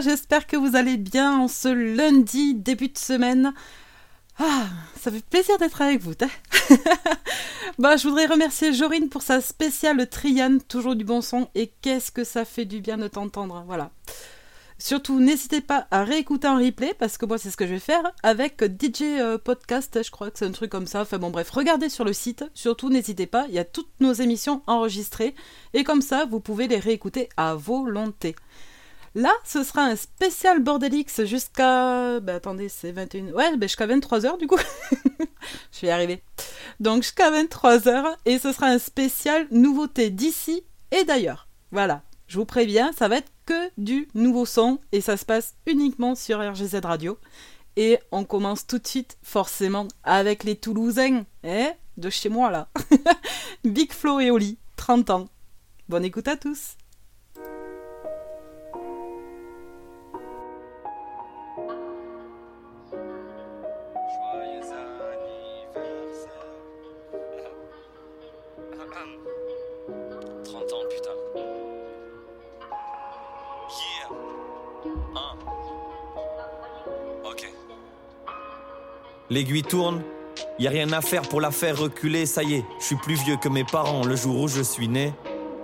j'espère que vous allez bien en ce lundi début de semaine. Ah, ça fait plaisir d'être avec vous. bah, je voudrais remercier Jorine pour sa spéciale Triane, toujours du bon son, et qu'est-ce que ça fait du bien de t'entendre, voilà. Surtout, n'hésitez pas à réécouter en replay, parce que moi, c'est ce que je vais faire avec DJ euh, Podcast, je crois que c'est un truc comme ça. Enfin bon, bref, regardez sur le site. Surtout, n'hésitez pas, il y a toutes nos émissions enregistrées, et comme ça, vous pouvez les réécouter à volonté. Là, ce sera un spécial Bordelix jusqu'à. Bah, attendez, c'est 21. Ouais, bah, jusqu'à 23h du coup. je vais y arriver. Donc, jusqu'à 23h. Et ce sera un spécial nouveauté d'ici et d'ailleurs. Voilà. Je vous préviens, ça va être que du nouveau son. Et ça se passe uniquement sur RGZ Radio. Et on commence tout de suite, forcément, avec les Toulousains. Eh De chez moi, là. Big Flo et Oli, 30 ans. Bonne écoute à tous. L'aiguille tourne, y a rien à faire pour la faire reculer, ça y est, je suis plus vieux que mes parents le jour où je suis né.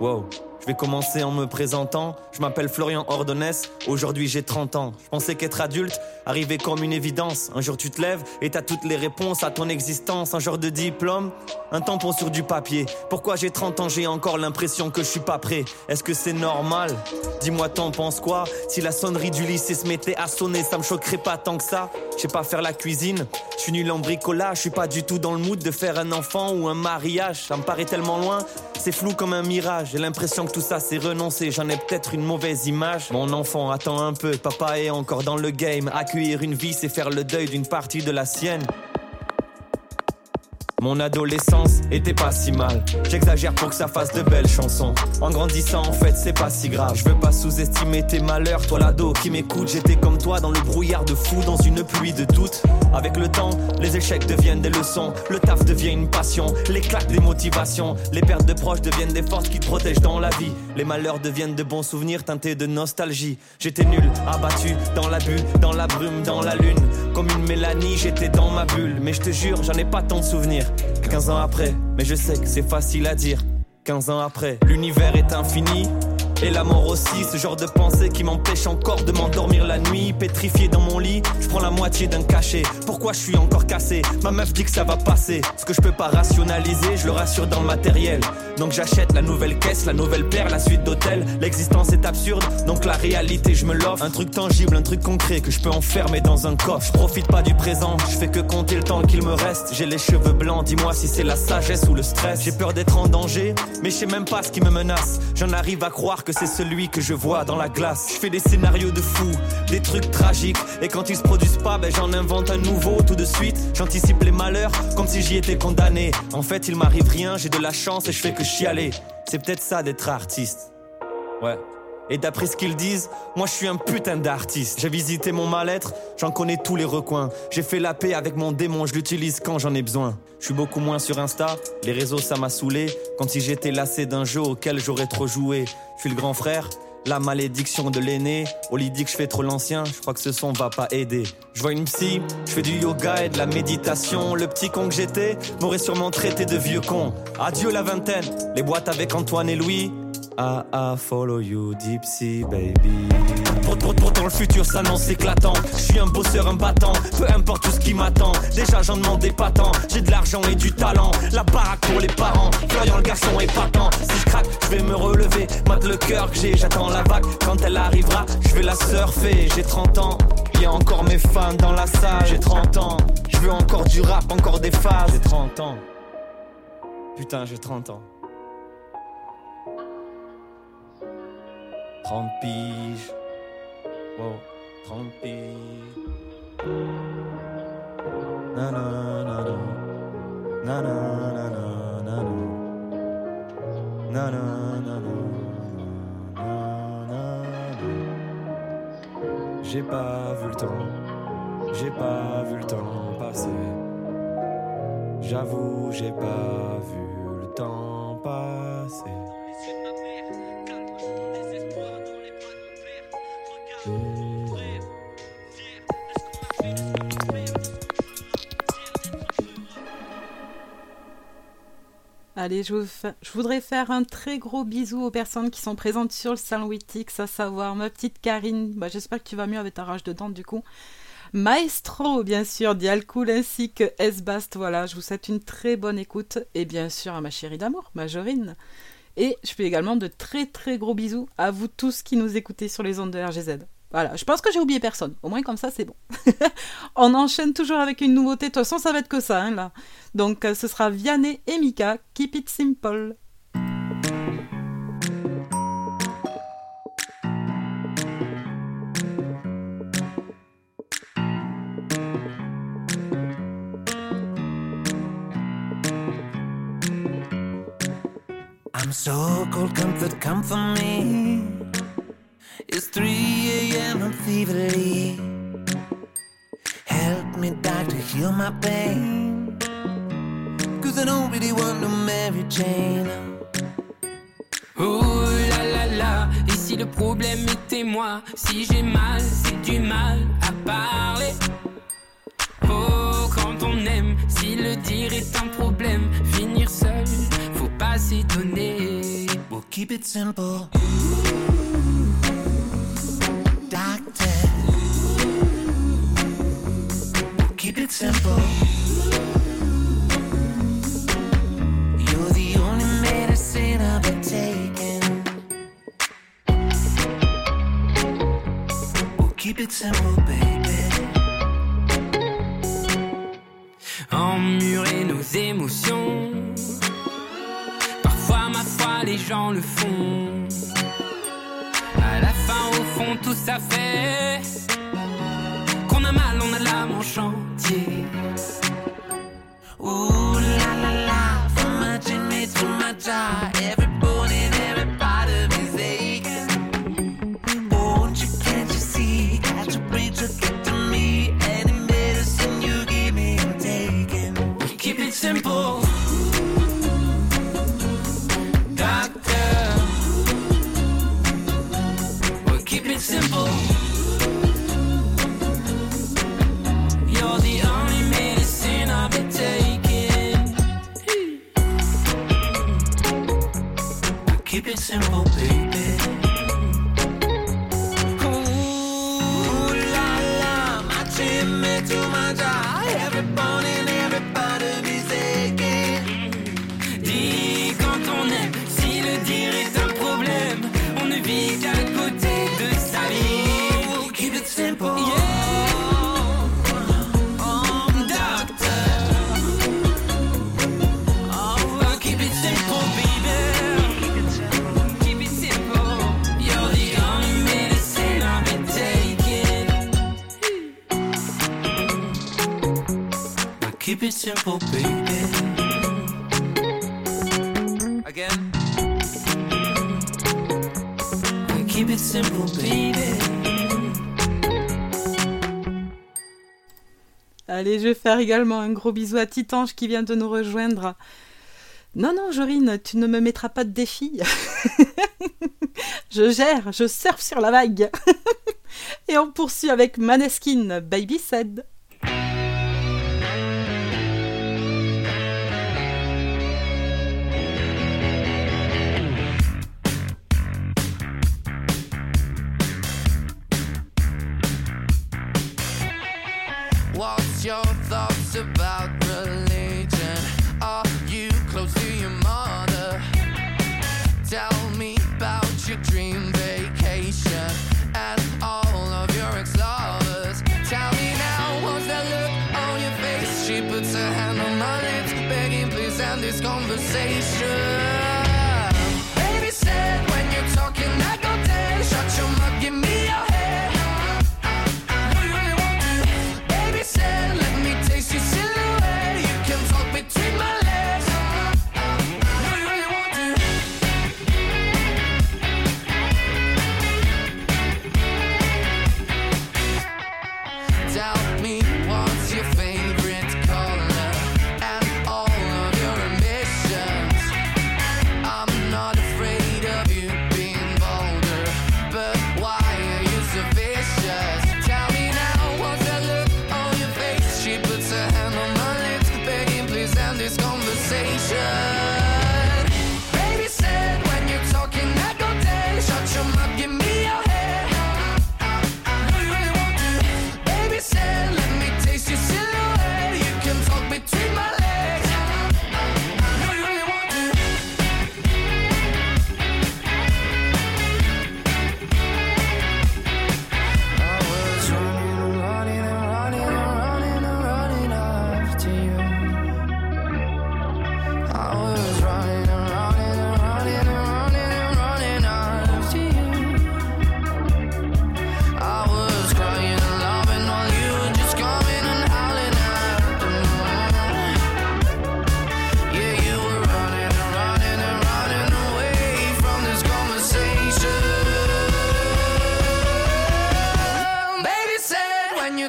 Wow. Je vais commencer en me présentant. Je m'appelle Florian Ordonès. Aujourd'hui, j'ai 30 ans. Je pensais qu'être adulte arrivait comme une évidence. Un jour, tu te lèves et t'as toutes les réponses à ton existence. Un genre de diplôme, un tampon sur du papier. Pourquoi j'ai 30 ans, j'ai encore l'impression que je suis pas prêt. Est-ce que c'est normal? Dis-moi, t'en penses quoi? Si la sonnerie du lycée se mettait à sonner, ça me choquerait pas tant que ça. Je sais pas faire la cuisine. Je suis nul en bricolage. Je suis pas du tout dans le mood de faire un enfant ou un mariage. Ça me paraît tellement loin. C'est flou comme un mirage. J'ai l'impression que tout ça c'est renoncé, j'en ai peut-être une mauvaise image. Mon enfant, attend un peu, papa est encore dans le game. Une vie, c'est faire le deuil d'une partie de la sienne. Mon adolescence était pas si mal. J'exagère pour que ça fasse de belles chansons. En grandissant, en fait, c'est pas si grave. Je veux pas sous-estimer tes malheurs. Toi, l'ado qui m'écoute, j'étais comme toi dans le brouillard de fou, dans une pluie de doutes. Avec le temps, les échecs deviennent des leçons. Le taf devient une passion. Claques, des motivations. Les pertes de proches deviennent des forces qui te protègent dans la vie. Les malheurs deviennent de bons souvenirs teintés de nostalgie. J'étais nul, abattu, dans l'abus, dans la brume, dans la lune. Comme une Mélanie, j'étais dans ma bulle. Mais je te jure, j'en ai pas tant de souvenirs. 15 ans après, mais je sais que c'est facile à dire. 15 ans après, l'univers est infini. Et la mort aussi, ce genre de pensée qui m'empêche encore de m'endormir la nuit, pétrifié dans mon lit, je prends la moitié d'un cachet. Pourquoi je suis encore cassé? Ma meuf dit que ça va passer. Ce que je peux pas rationaliser, je le rassure dans le matériel. Donc j'achète la nouvelle caisse, la nouvelle paire, la suite d'hôtel. L'existence est absurde, donc la réalité je me l'offre. Un truc tangible, un truc concret que je peux enfermer dans un coffre. Je profite pas du présent, je fais que compter le temps qu'il me reste. J'ai les cheveux blancs, dis-moi si c'est la sagesse ou le stress. J'ai peur d'être en danger, mais je sais même pas ce qui me menace. J'en arrive à croire que c'est celui que je vois dans la glace. Je fais des scénarios de fou, des trucs tragiques. Et quand ils se produisent pas, ben j'en invente un nouveau tout de suite. J'anticipe les malheurs comme si j'y étais condamné. En fait, il m'arrive rien, j'ai de la chance et je fais que chialer. C'est peut-être ça d'être artiste. Ouais. Et d'après ce qu'ils disent, moi je suis un putain d'artiste. J'ai visité mon mal-être, j'en connais tous les recoins. J'ai fait la paix avec mon démon, je l'utilise quand j'en ai besoin. Je suis beaucoup moins sur Insta, les réseaux ça m'a saoulé. Comme si j'étais lassé d'un jeu auquel j'aurais trop joué. Je suis le grand frère, la malédiction de l'aîné. Oli dit que je fais trop l'ancien, je crois que ce son va pas aider. Je vois une psy, je fais du yoga et de la méditation. Le petit con que j'étais m'aurait sûrement traité de vieux con. Adieu la vingtaine, les boîtes avec Antoine et Louis. Ah ah, follow you, deep sea, baby. Pourtant le futur s'annonce éclatant. Je suis un bosseur, un battant. Peu importe tout ce qui m'attend. Déjà j'en demandais pas tant. J'ai de l'argent et du talent. La baraque pour les parents. Florian le garçon est partant. Si je craque, je vais me relever. Mate le cœur que j'ai, j'attends la vague. Quand elle arrivera, je vais la surfer. J'ai 30 ans. Y a encore mes fans dans la salle. J'ai 30 ans. Je veux encore du rap, encore des phases. J'ai 30 ans. Putain, j'ai 30 ans. 30 piges. Wow, 30 piges. Na na na na. Na na na na na na. Na na na na. J'ai pas vu le temps, j'ai pas vu le temps passer. J'avoue, j'ai pas vu le temps passer. Allez, je, voudrais faire un très gros bisou aux personnes qui sont présentes sur le salon Wittix, à savoir ma petite Karine, bah, j'espère que tu vas mieux avec ta rage de dents du coup. Maestro, bien sûr, Dialcool ainsi que Esbast, voilà, je vous souhaite une très bonne écoute et bien sûr à ma chérie d'amour, Majorine. Et je fais également de très très gros bisous à vous tous qui nous écoutez sur les ondes de RGZ. Voilà, je pense que j'ai oublié personne. Au moins comme ça, c'est bon. On enchaîne toujours avec une nouveauté. De toute façon, ça va être que ça, hein, là. Donc, euh, ce sera Vianney et Mika. Keep it simple. I'm so cold, comfort, come for me. It's 3 a.m. I'm feverly. Help me, doctor, heal my pain. Cause I don't really want no Mary Jane. Oh là là là, et si le problème était moi, si j'ai mal, c'est du mal à parler. Oh, quand on aime, si le dire est un problème, s'étonner. We'll keep it simple. keep it simple. The only medicine I've keep it simple, baby. Emmurer nos émotions. Le font. À la fin, au fond, tout ça fait qu'on a mal, on a l'âme en chantier. Ooh la la la, from my chin to my jaw, every bone Keep it simple, baby. Again. Keep it simple, baby. Allez, je vais faire également un gros bisou à Titange qui vient de nous rejoindre. Non, non, Jorine, tu ne me mettras pas de défi. je gère, je surfe sur la vague. Et on poursuit avec Maneskin, Baby Said. Your thoughts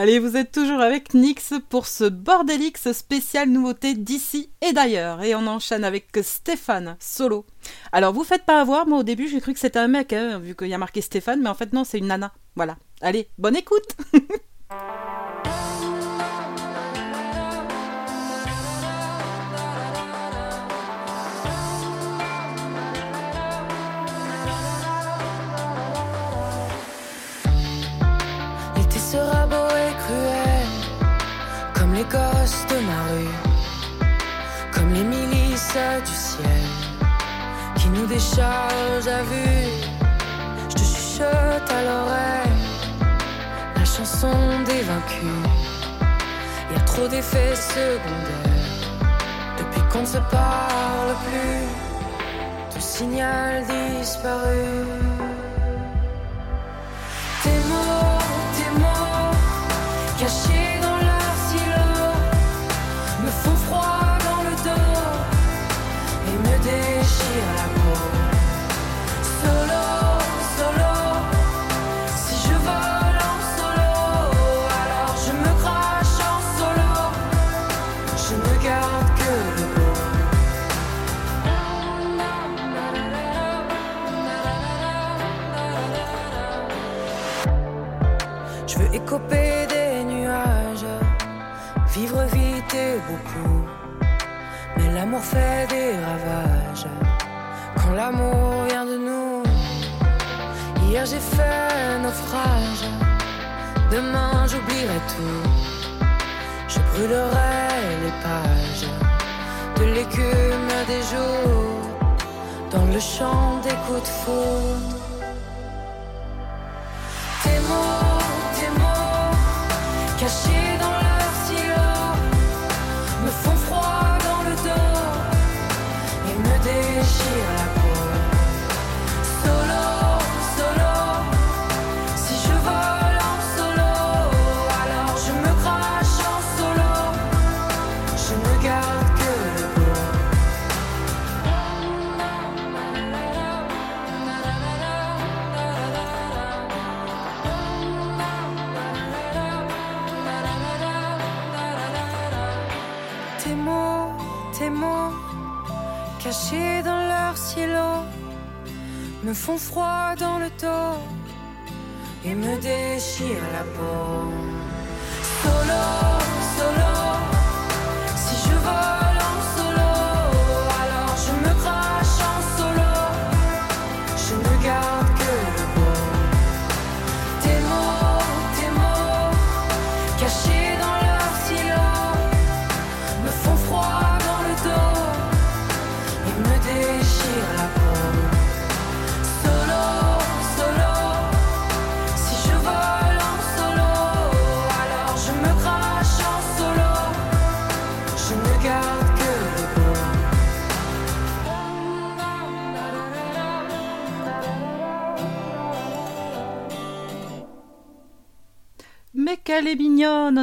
Allez, vous êtes toujours avec Nix pour ce Bordelix spécial nouveauté d'ici et d'ailleurs. Et on enchaîne avec Stéphane, solo. Alors, vous faites pas avoir, moi au début j'ai cru que c'était un mec, hein, vu qu'il y a marqué Stéphane, mais en fait non, c'est une nana. Voilà. Allez, bonne écoute de ma rue, comme les milices du ciel qui nous déchargent à vue. Je te chuchote à l'oreille la chanson des vaincus. Y a trop d'effets secondaires depuis qu'on ne se parle plus. Tout signal disparu. Écoper des nuages, vivre vite et beaucoup. Mais l'amour fait des ravages quand l'amour vient de nous. Hier j'ai fait naufrage, demain j'oublierai tout. Je brûlerai les pages de l'écume des jours dans le champ des coups de foudre. Tes mots, cachés dans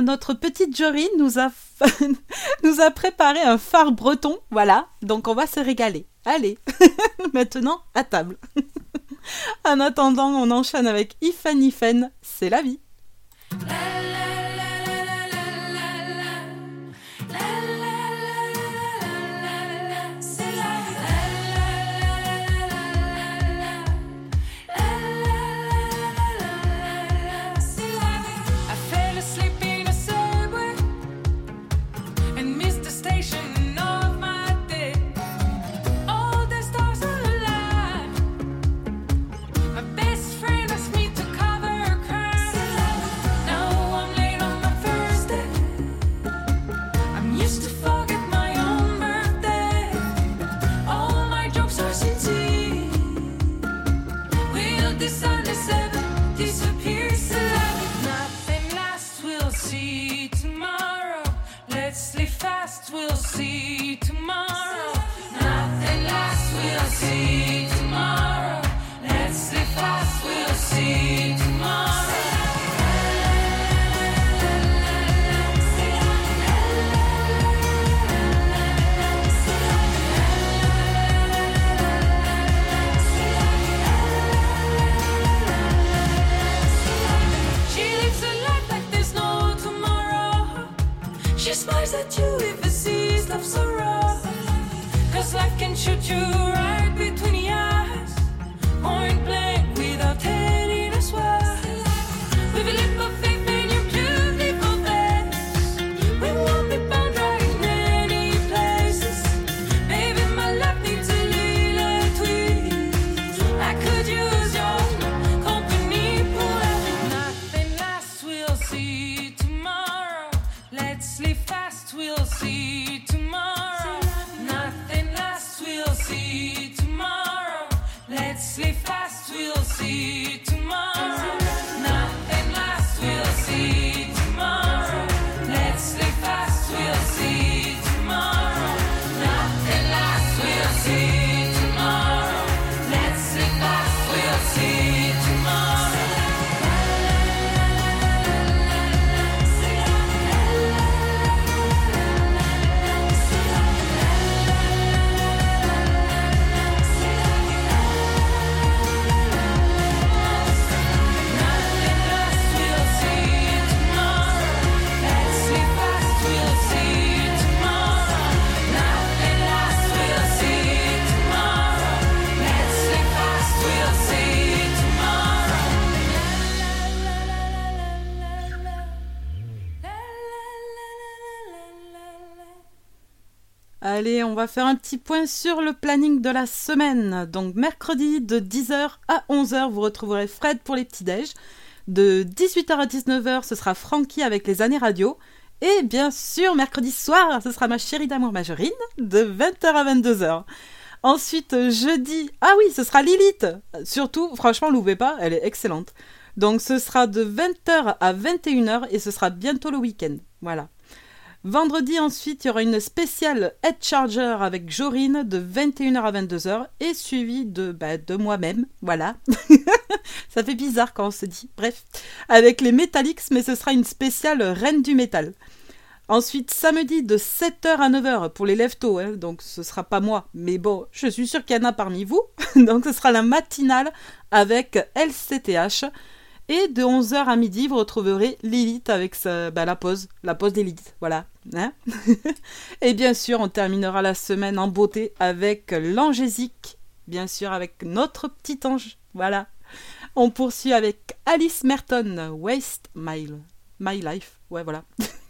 Notre petite Jorine nous a, préparé un phare breton, voilà, donc on va se régaler. Allez, maintenant à table. en attendant, on enchaîne avec Ifen Ifen, c'est la vie. we'll see tomorrow. Nothing lasts, we'll see tomorrow. Let's live fast, we'll see tomorrow. smiles at you even of sorrow. Cause life can shoot you right between. Allez, on va faire un petit point sur le planning de la semaine. Donc mercredi de 10h à 11h, vous retrouverez Fred pour les petits-déj. De 18h à 19h, ce sera Francky avec les années radio. Et bien sûr, mercredi soir, ce sera ma chérie d'amour Majorine de 20h à 22h. Ensuite, jeudi, ah oui, ce sera Lilith. Surtout, franchement, l'ouvrez pas, elle est excellente. Donc ce sera de 20h à 21h et ce sera bientôt le week-end. Voilà. Vendredi ensuite, il y aura une spéciale Head Charger avec Jorine de 21h à 22h et suivi de, bah, de moi-même. Voilà. Ça fait bizarre quand on se dit. Bref. Avec les Metallics, mais ce sera une spéciale Reine du métal. Ensuite, samedi de 7h à 9h pour les leftos, hein, donc ce sera pas moi, mais bon, je suis sûre qu'il y en a parmi vous. donc ce sera la matinale avec LCTH. Et de 11h à midi, vous retrouverez Lilith avec bah, la pause, la pause d'Elite, voilà. Hein et bien sûr, on terminera la semaine en beauté avec l'angésique, bien sûr avec notre petit ange, voilà. On poursuit avec Alice Merton, Waste My, My Life, ouais voilà.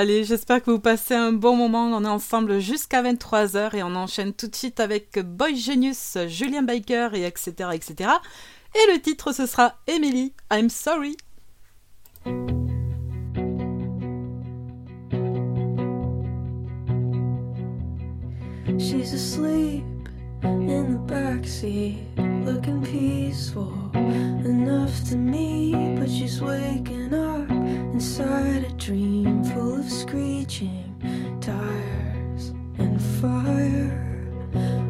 Allez, j'espère que vous passez un bon moment. On est ensemble jusqu'à 23h et on enchaîne tout de suite avec Boy Genius, Julien Baker et etc. etc. Et le titre ce sera Emily, I'm sorry. She's asleep in the backseat, looking peaceful enough to me, but she's waking up inside a dream full of screeching tires and fire.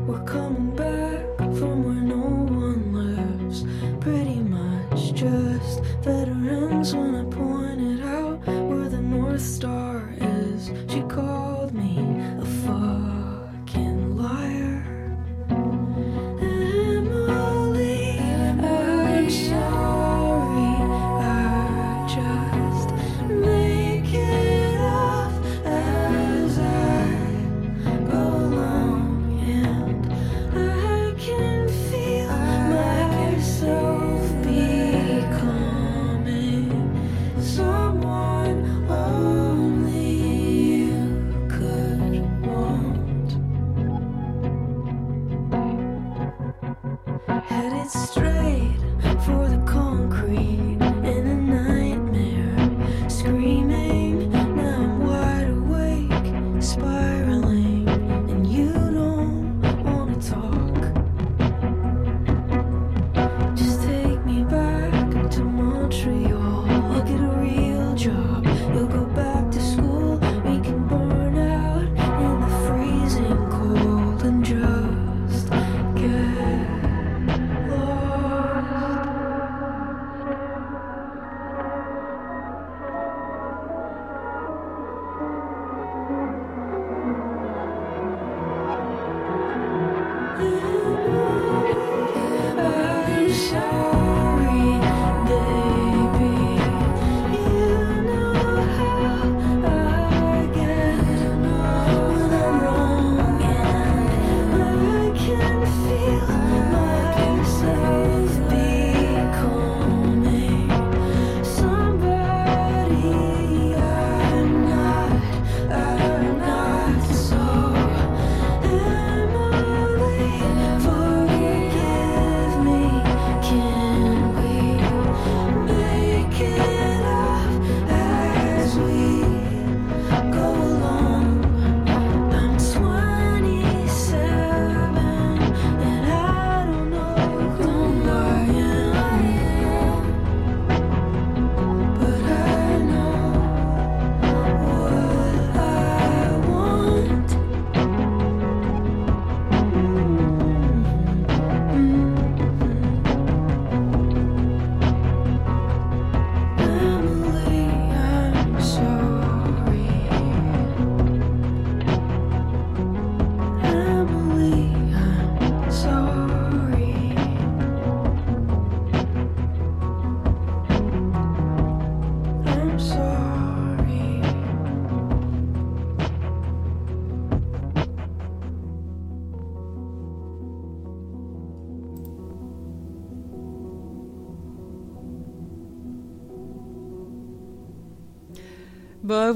We're coming back from where no one lives, pretty much just veterans. When I pointed out where the North Star is, she called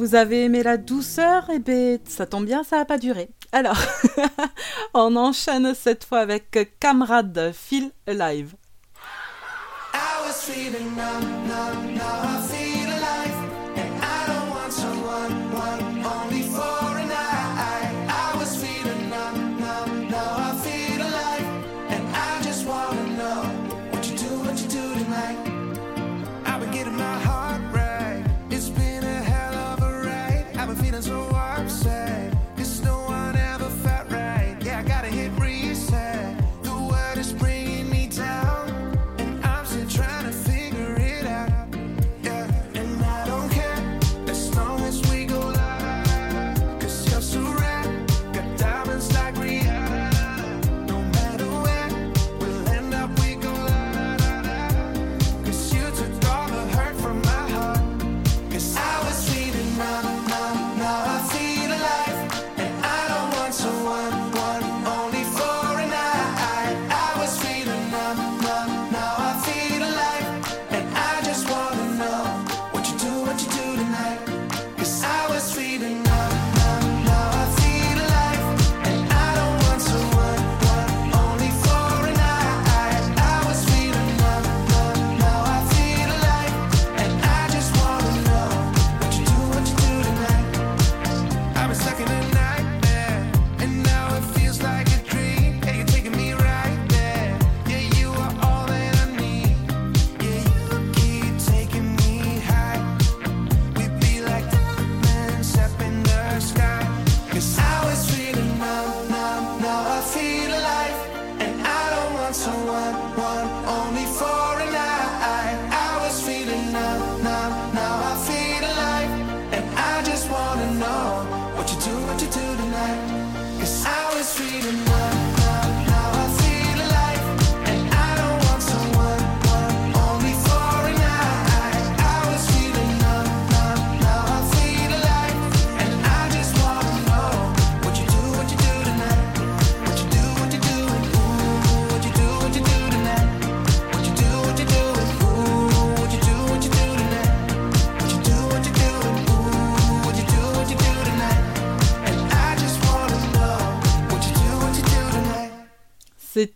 vous avez aimé la douceur Eh ben, ça tombe bien, ça n'a pas duré. Alors, on enchaîne cette fois avec Camarade Feel Alive.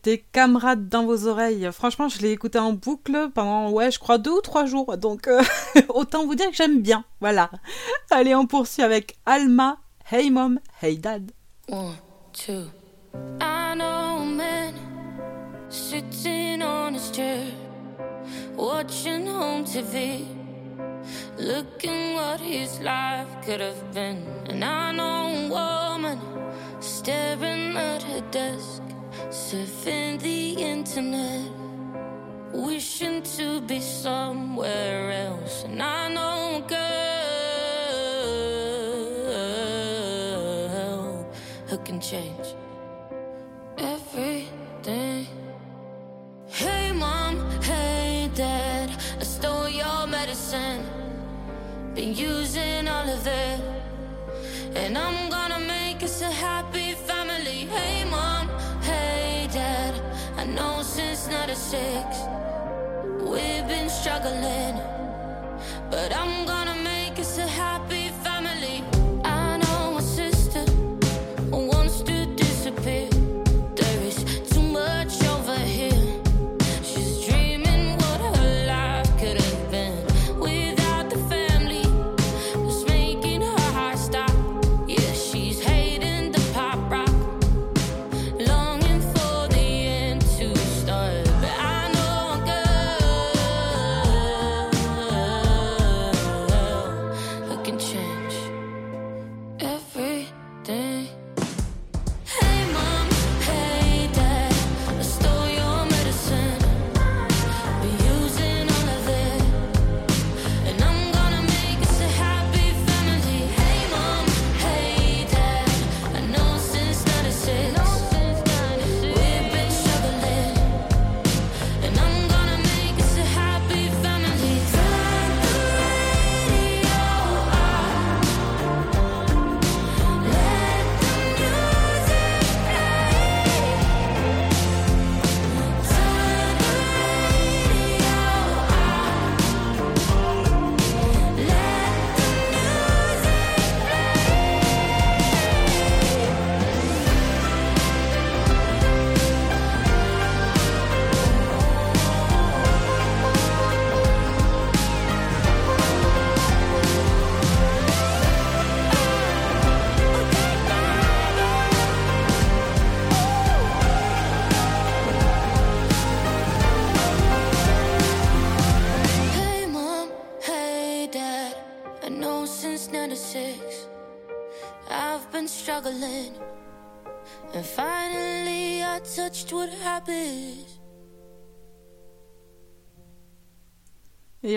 C'était Camarade dans vos oreilles. Franchement, je l'ai écouté en boucle pendant, ouais, je crois deux ou trois jours. Donc, euh, autant vous dire que j'aime bien. Voilà. Allez, on poursuit avec Alma. Hey mom, hey dad. One, two. I know man sitting on chair, watching home TV, looking what his life could have been. And I woman staring at her desk, surfing the internet, wishing to be somewhere else. And I know girl who can change everything. Hey mom, hey dad, I stole your medicine. Been using all of it. And I'm gonna make us so happy since 96 we've been struggling. But I'm gonna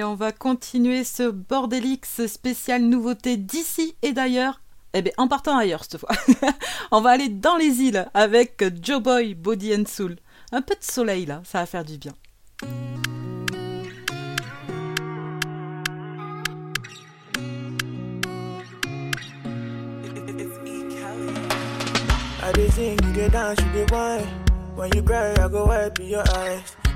Et on va continuer ce Bordelix spécial nouveauté d'ici et d'ailleurs. Eh bien, en partant ailleurs cette fois. on va aller dans les îles avec Joe Boy, Body and Soul. Un peu de soleil là, ça va faire du bien.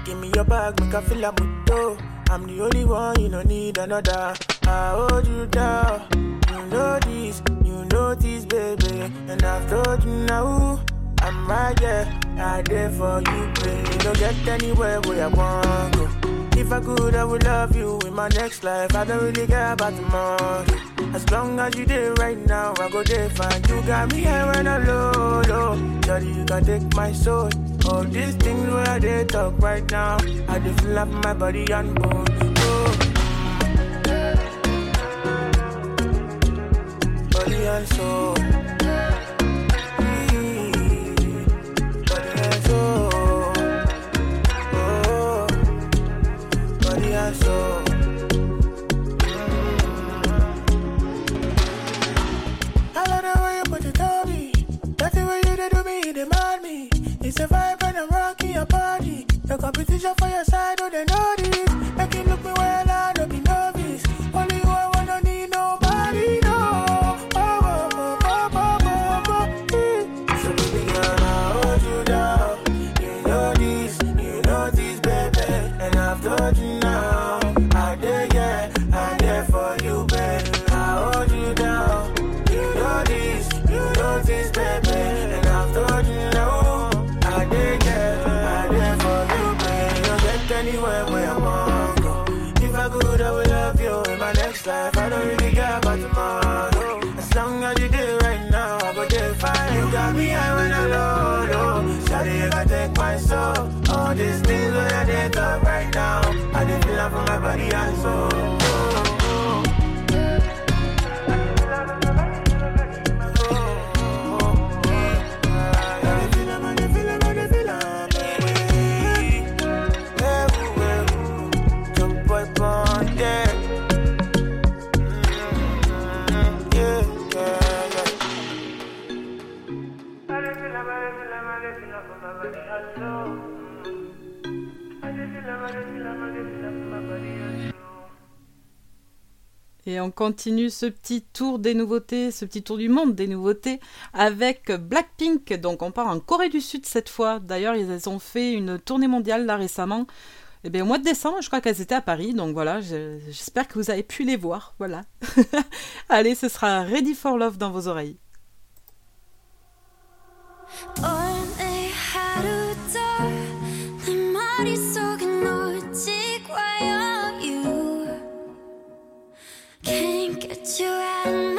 Give me your bag, feel. I'm the only one, you don't need another. I hold you down. You know this, you know this, baby. And I've told you now, I'm right there. I there for you, baby. You don't get anywhere where I want go. If I could, I would love you in my next life. I don't really care about tomorrow. As long as you there right now, I go there fine. You got me here when I low, low. Daddy, you can take my soul. All these things where they talk right now, I just up my body and bone. It's a Et on continue ce petit tour des nouveautés, ce petit tour du monde des nouveautés avec Blackpink. Donc on part en Corée du Sud cette fois. D'ailleurs, ils ont fait une tournée mondiale là récemment. Eh bien, au mois de décembre, je crois qu'elles étaient à Paris. Donc voilà, j'espère que vous avez pu les voir. Voilà. Allez, ce sera Ready for Love dans vos oreilles. Oh, surround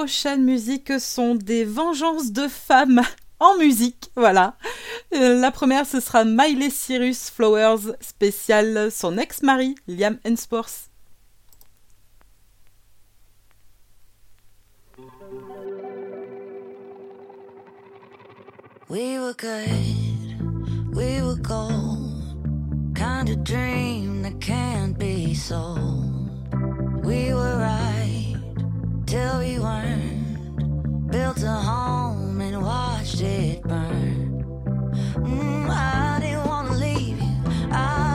prochaines musiques sont des vengeances de femmes en musique. Voilà. Euh, la première, ce sera Miley Cyrus Flowers, spécial son ex-mari, Liam Hemsworth. We were good, we were gold. Kind of dream that can't be sold. We were right. till we weren't. Built a home and watched it burn. Mm, I didn't wanna leave you. I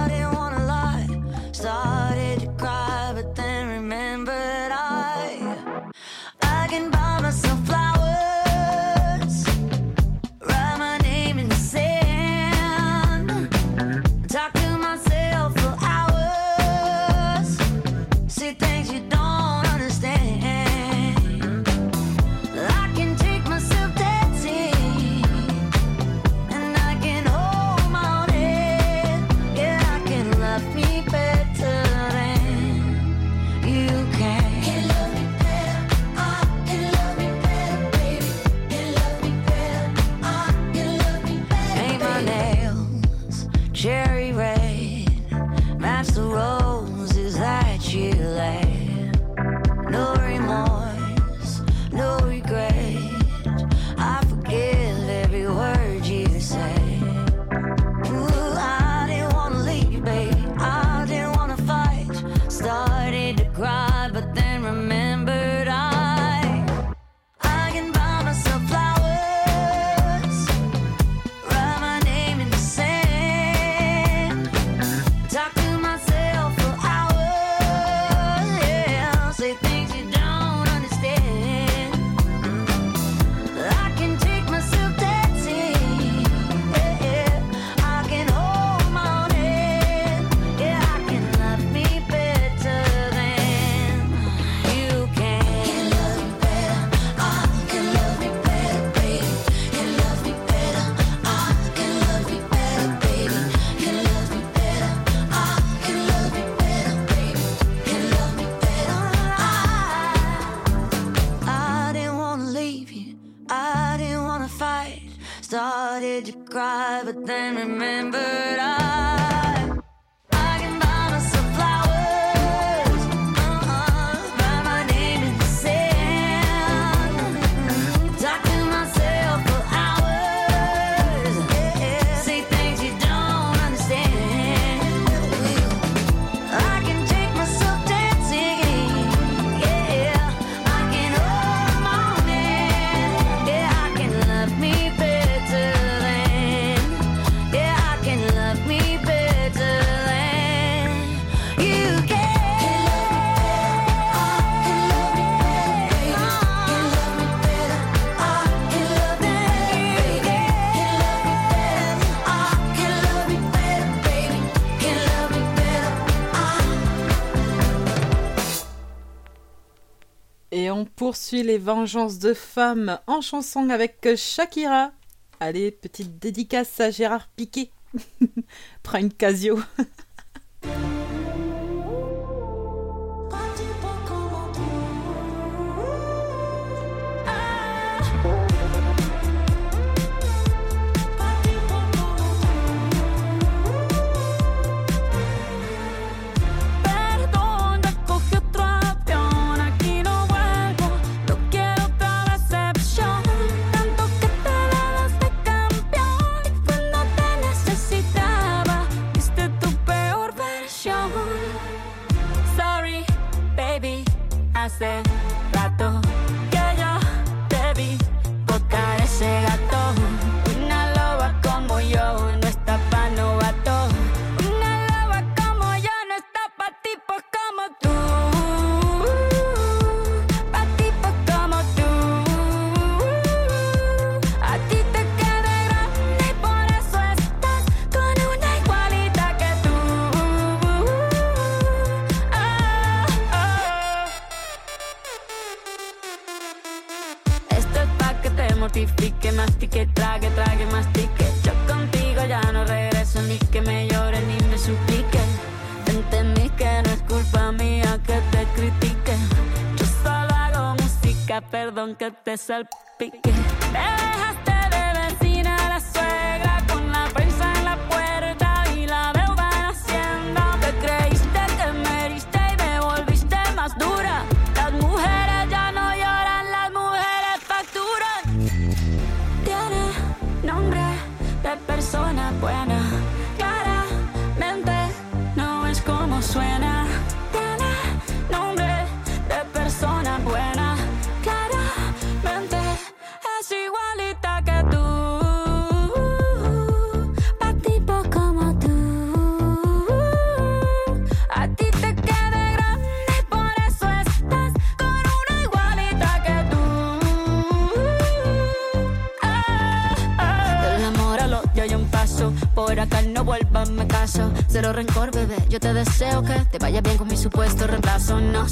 poursuit les vengeances de femmes en chanson avec Shakira. Allez, petite dédicace à Gérard Piquet. Prends une Casio. Myself al pique.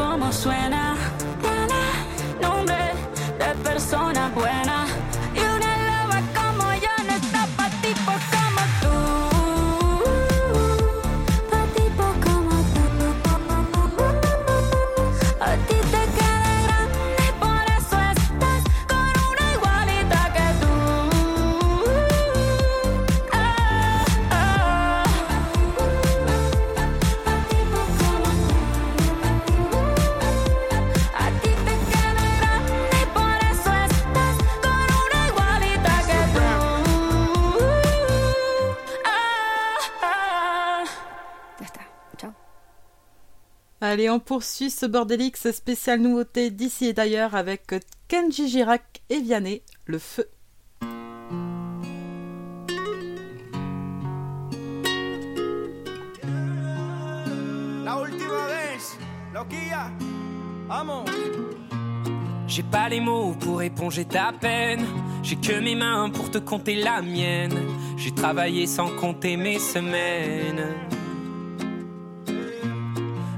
cómo suena. Nombre de persona buena. Allez, on poursuit ce Bordelix spécial nouveauté d'ici et d'ailleurs avec Kenji Girac et Vianney, le feu. La última vez, amo. J'ai pas les mots pour éponger ta peine. J'ai que mes mains pour te compter la mienne. J'ai travaillé sans compter mes semaines.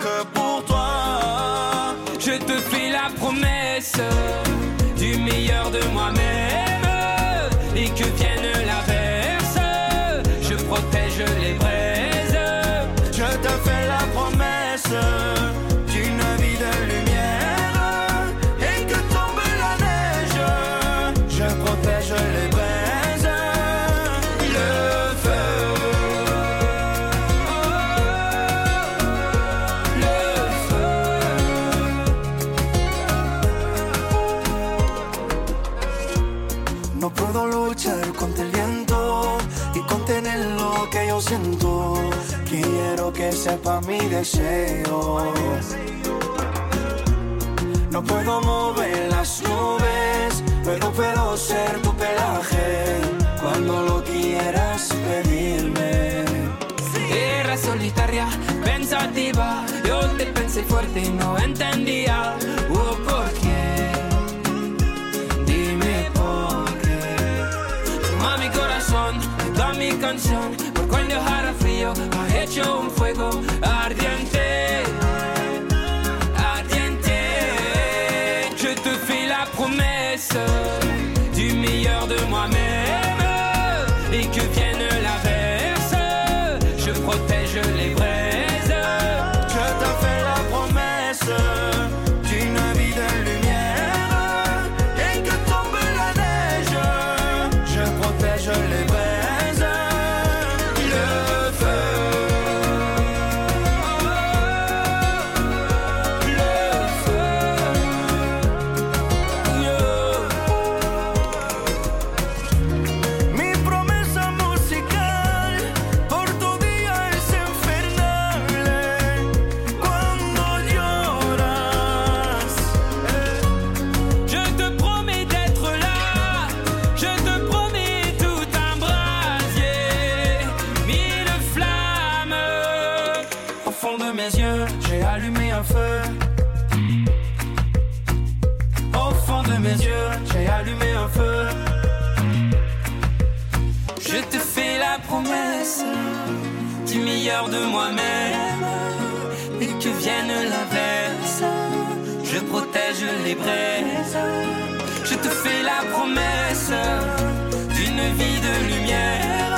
que pour toi. Je te fais la promesse du meilleur de moi-même et que vienne l'averse. Je protège les braises. Je te fais la promesse Que sepa mi deseo. No puedo mover las nubes, pero puedo ser tu pelaje cuando lo quieras pedirme. Era solitaria, pensativa. Yo te pensé fuerte y no entendía. Oh, ¿por qué? Dime por qué. Toma mi corazón, toda mi canción. Por cuando dejara frío, Je te fais la promesse du meilleur de moi-même protège les braises. Je te fais la promesse d'une vie de lumière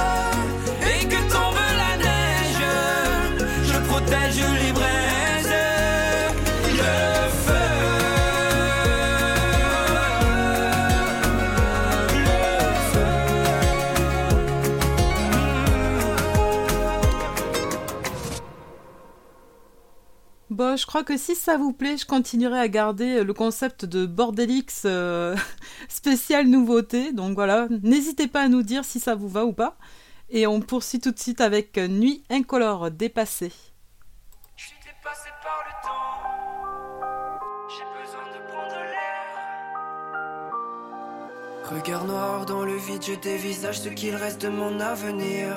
et que tombe la neige. Je protège les Bon, je crois que si ça vous plaît, je continuerai à garder le concept de Bordelix euh, spécial nouveauté. Donc voilà, n'hésitez pas à nous dire si ça vous va ou pas. Et on poursuit tout de suite avec Nuit incolore dépassée. Je suis par le temps. J'ai besoin de l'air. Regard noir dans le vide, je dévisage ce qu'il reste de mon avenir.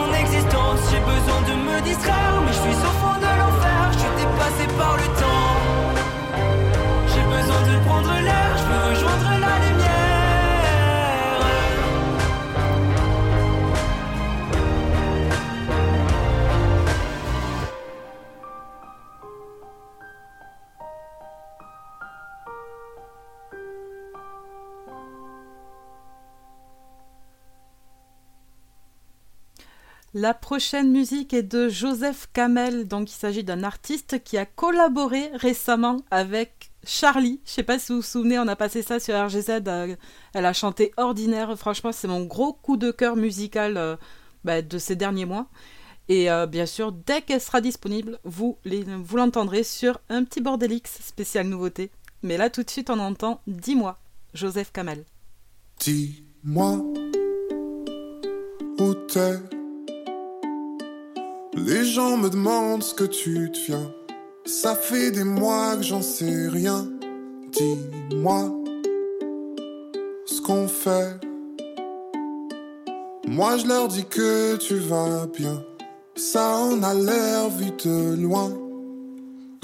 besoin de me distraire, mais je suis au fond de l'enfer. Je suis dépassé par le temps. J'ai besoin de prendre l'air, La prochaine musique est de Joseph Kamel, donc il s'agit d'un artiste qui a collaboré récemment avec Charlie. Je sais pas si vous vous souvenez, on a passé ça sur RGZ. euh, elle a chanté Ordinaire. Franchement, c'est mon gros coup de cœur musical euh, bah, de ces derniers mois. Et euh, bien sûr, dès qu'elle sera disponible, vous l'entendrez sur un petit Bordelix spécial nouveauté. Mais là, tout de suite, on entend Dis-moi, Joseph Kamel. Dis-moi où t'es. Les gens me demandent ce que tu deviens. Ça fait des mois que j'en sais rien. Dis-moi ce qu'on fait. Moi je leur dis que tu vas bien. Ça en a l'air vu de loin.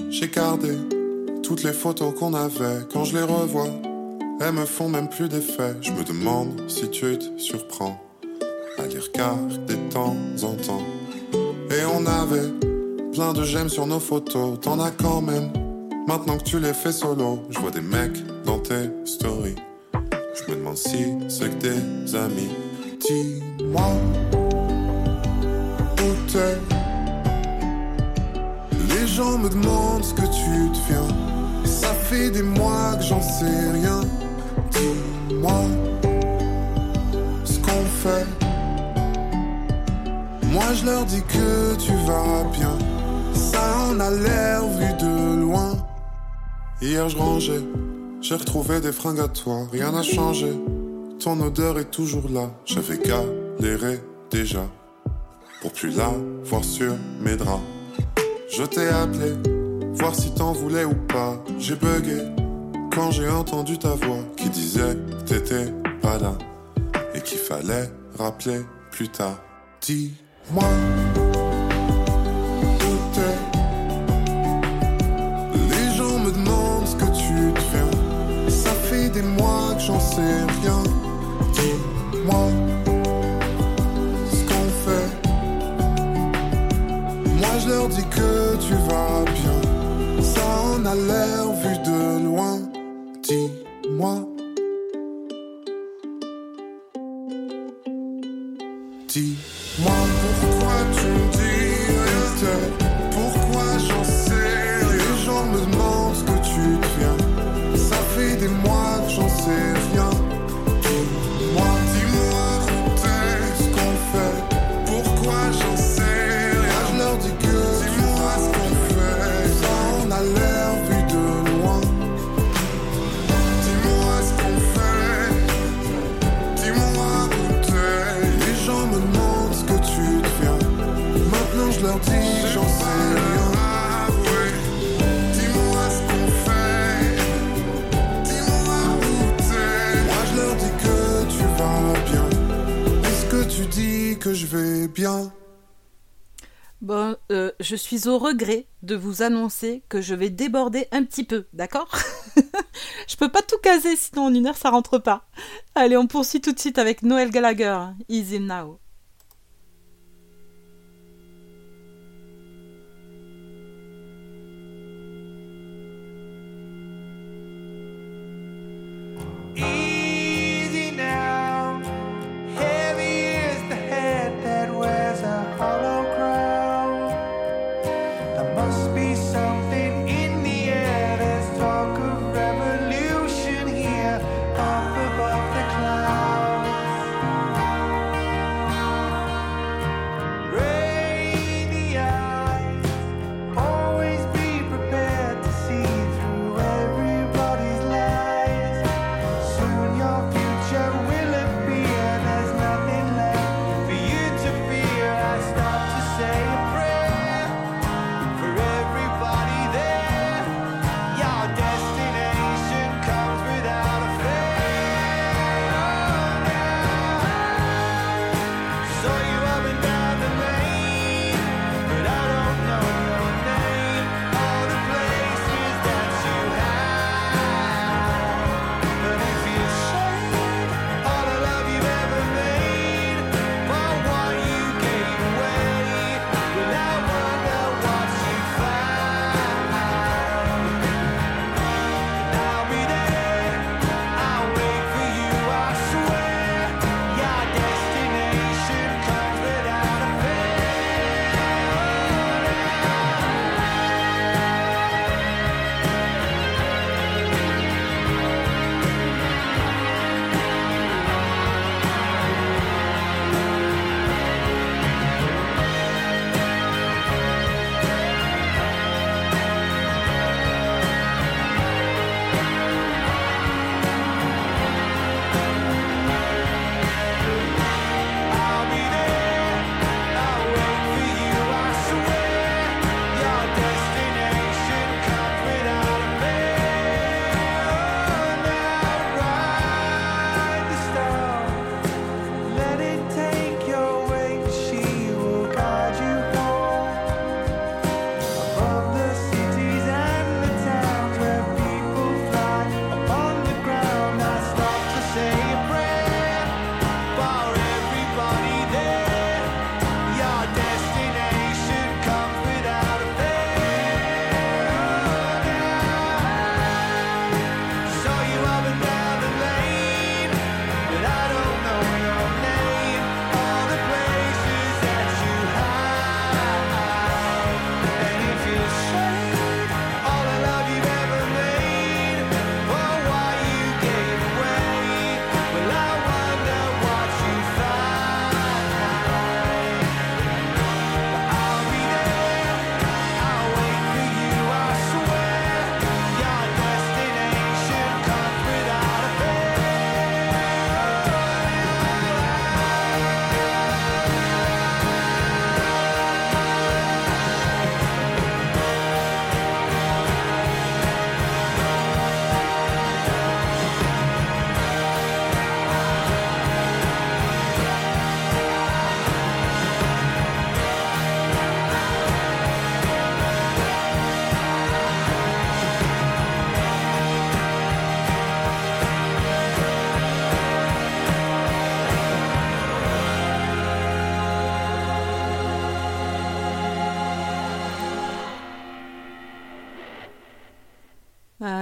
J'ai gardé toutes les photos qu'on avait quand je les revois. Elles me font même plus d'effet. Je me demande si tu te surprends à les regarder de temps en temps. Et on avait plein de j'aime sur nos photos. T'en as quand même. Maintenant que tu les fais solo, je vois des mecs dans tes stories. Je me demande si c'est que des amis. Dis-moi où t'es. Les gens me demandent ce que tu deviens. Ça fait des mois que j'en sais rien. Dis-moi ce qu'on fait. Moi je leur dis que tu vas bien. Ça en a l'air vu de loin. Hier je rangeais, j'ai retrouvé des fringues à toi. Rien n'a changé, ton odeur est toujours là. J'avais galéré déjà pour plus la voir sur mes draps. Je t'ai appelé, voir si t'en voulais ou pas. J'ai bugué quand j'ai entendu ta voix qui disait t'étais pas là et qu'il fallait rappeler plus tard. Dis-moi où t'es. Les gens me demandent ce que tu deviens. Ça fait des mois que j'en sais rien. Dis-moi ce qu'on fait. Moi je leur dis que tu vas bien. Ça en a l'air Bon, je suis au regret de vous annoncer que je vais déborder un petit peu, d'accord? Je peux pas tout caser, sinon en une heure ça rentre pas. Allez, on poursuit tout de suite avec Noël Gallagher, Easy Now?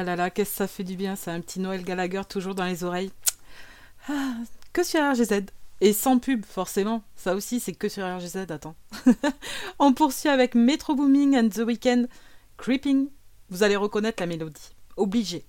là là, qu'est-ce que ça fait du bien, c'est un petit Noël Gallagher toujours dans les oreilles. Ah, que sur RGZ. Et sans pub, forcément. Ça aussi, c'est que sur RGZ, attends. On poursuit avec Metro Booming and the Weekend, Creeping. Vous allez reconnaître la mélodie. Obligé.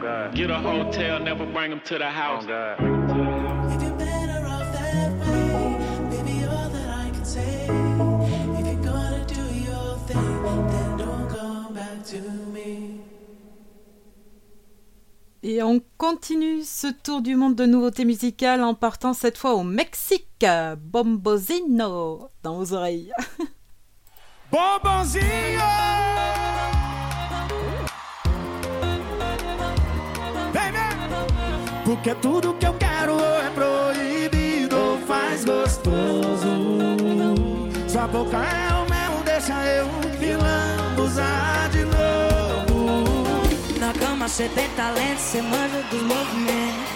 Find out. Get a hotel, never bring them to the house. If you're better off that way, baby, all that I can say. If you're gonna do your thing, then don't come back to me. Et on continue ce tour du monde de nouveautés musicales en partant cette fois au Mexique. Bombozino dans vos oreilles. Bombonzinho! Vem! Porque tudo que eu quero é proibido ou faz gostoso. Sua boca é o mel, deixa eu pilando usar de novo. Na cama cê tem talento, cê manja dos movimentos.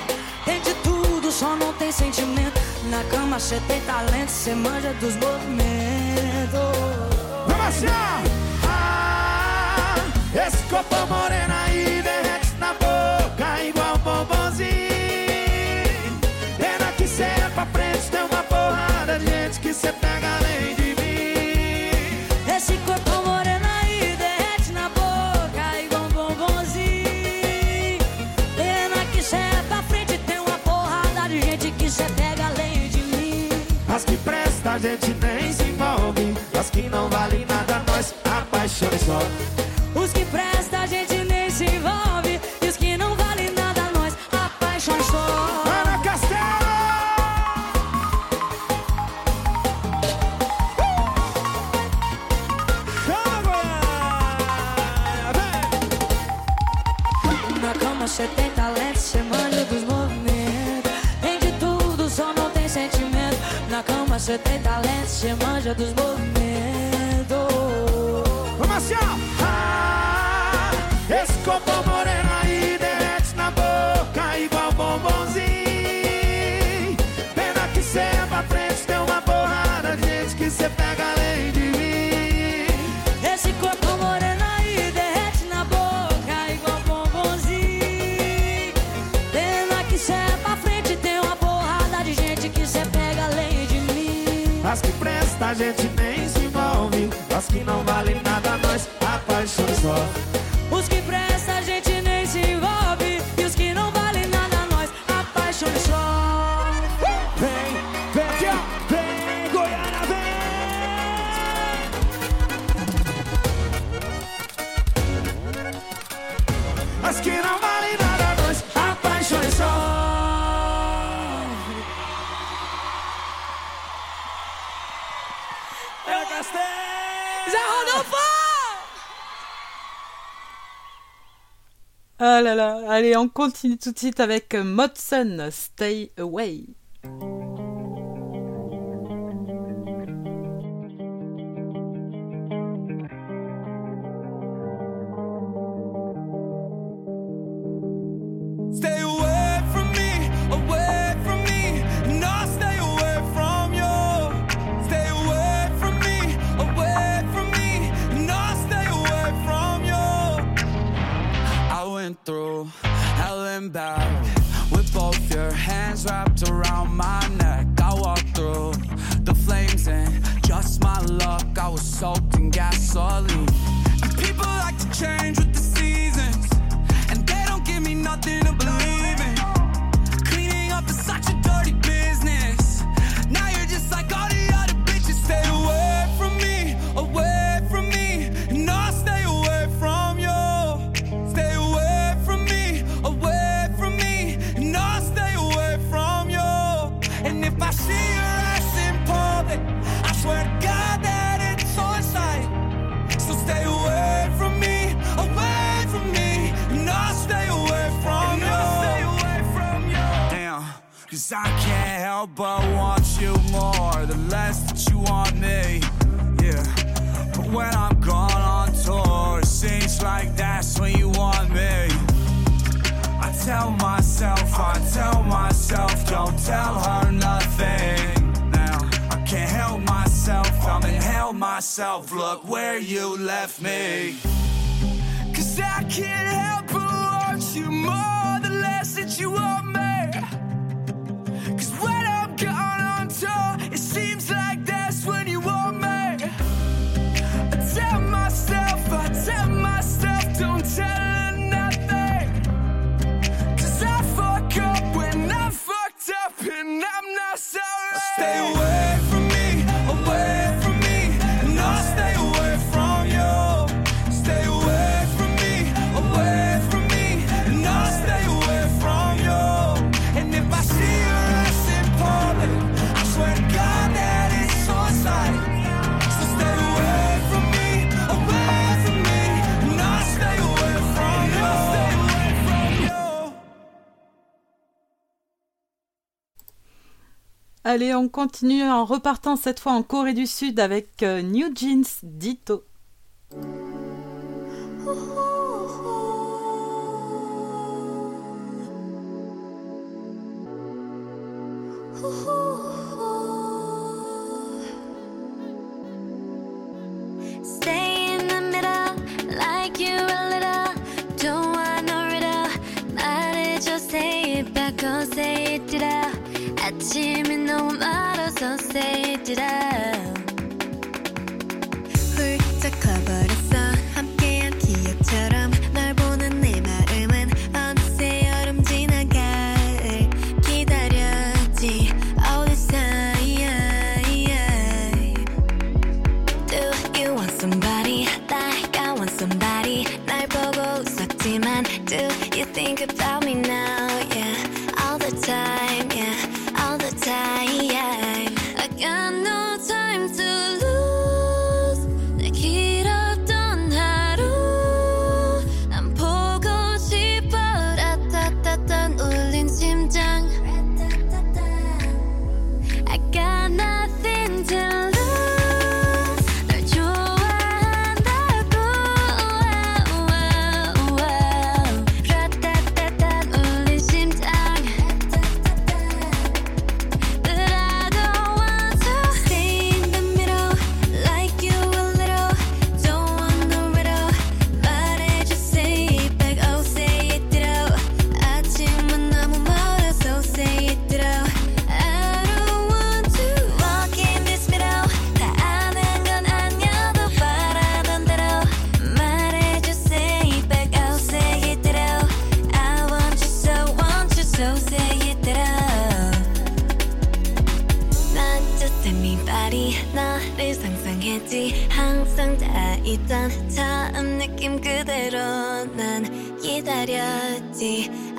Tem de tudo, só não tem sentimento. Na cama cê tem talento, cê manja dos movimentos. Vamos assim! Ah, esse corpo moreno aí derrete de gente que cê pega além de mim. Esse corpo moreno aí derrete na boca igual um bombonzinho. Pena que cê é pra frente, tem uma porrada de gente que cê pega além de mim. As que presta a gente nem se envolve. As que não valem nada, nós apaixonamos só. Os que presta a gente nem se envolve. Na cama cê tem talento, cê manja dos movimentos. Vamos assim, ó! Ah, esse corpo moreno aí derrete na boca igual bombonzinho. Pena que cê é pra frente, tem uma porrada de gente que cê pega além As que presta a gente nem se envolve. As que não valem nada, nós apaixonamos só. Os que allez, on continue tout de suite avec Modson, Stay Away. Allez, on continue en repartant cette fois en Corée du Sud avec euh, New Jeans Dito.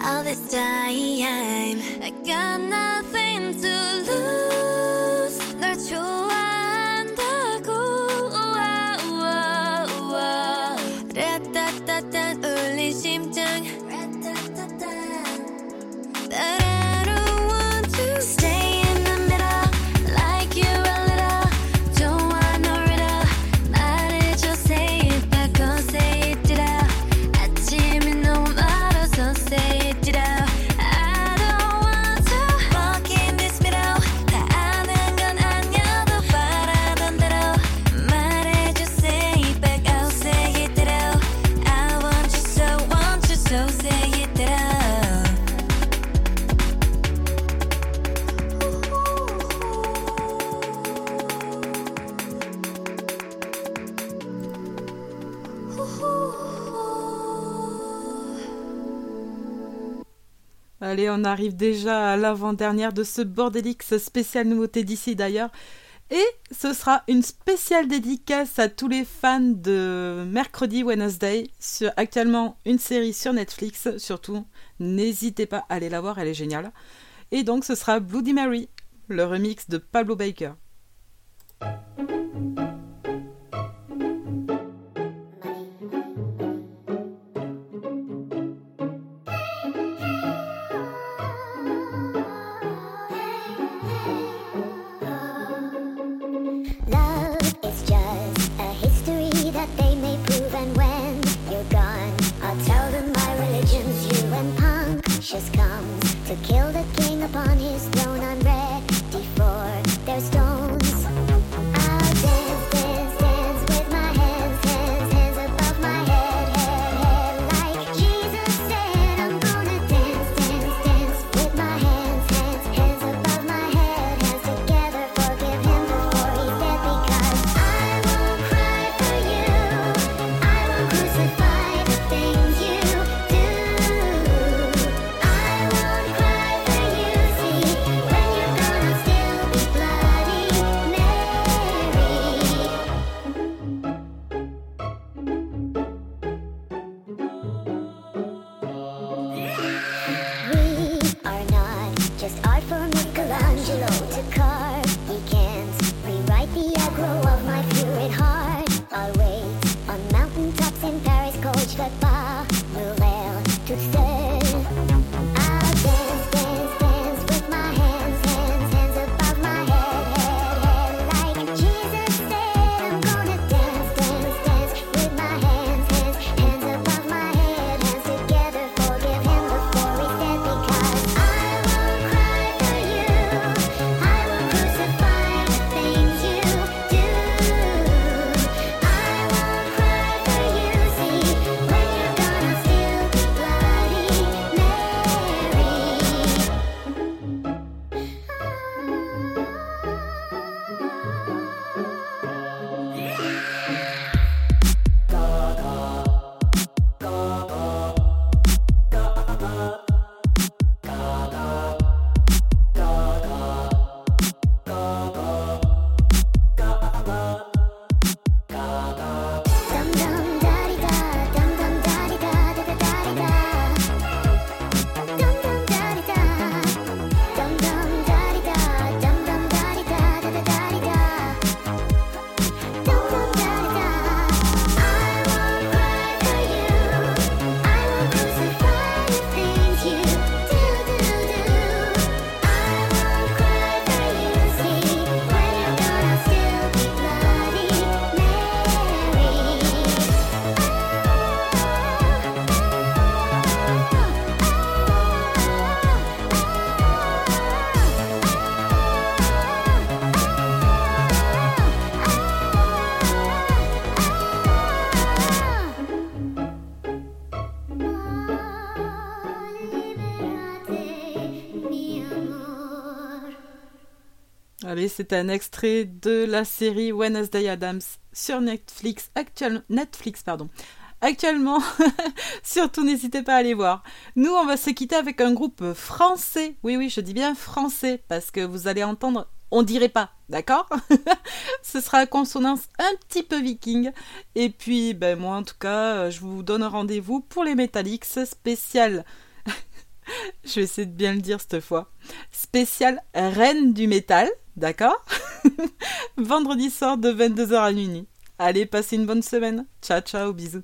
all this time. arrive déjà à l'avant-dernière de ce Bordelix spécial nouveauté d'ici d'ailleurs. Et ce sera une spéciale dédicace à tous les fans de Mercredi Wednesday, sur actuellement une série sur Netflix. Surtout, n'hésitez pas à aller la voir, elle est géniale. Et donc ce sera Bloody Mary, le remix de Pablo Baker. to kill the king upon his throne. I'm C'est un extrait de la série Wednesday Adams sur Netflix, actuel... Netflix pardon. Actuellement, surtout n'hésitez pas à aller voir. Nous, on va se quitter avec un groupe français. Oui, oui, je dis bien français, parce que vous allez entendre, on dirait pas, d'accord? Ce sera à consonance un petit peu viking. Et puis, ben moi, en tout cas, je vous donne rendez-vous pour les Metallics spécial. je vais essayer de bien le dire cette fois. Spécial Reine du métal, d'accord Vendredi soir de 22h à minuit. Allez, passez une bonne semaine. Ciao, ciao, bisous.